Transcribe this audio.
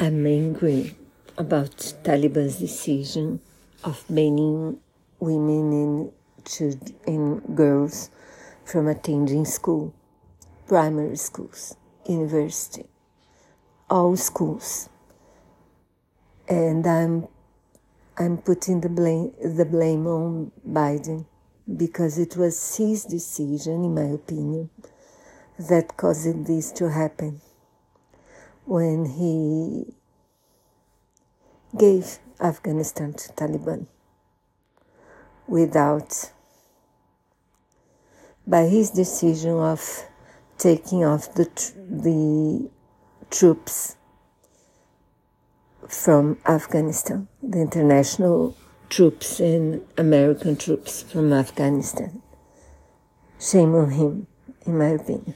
I'm angry about Taliban's decision of banning women and, children, and girls from attending school, primary schools, university, all schools. And I'm I'm putting the blame the blame on Biden because it was his decision, in my opinion, that caused this to happen when he gave Afghanistan to Taliban without by his decision of taking off the the troops from Afghanistan, the international troops and American troops from Afghanistan. Shame on him, in my opinion.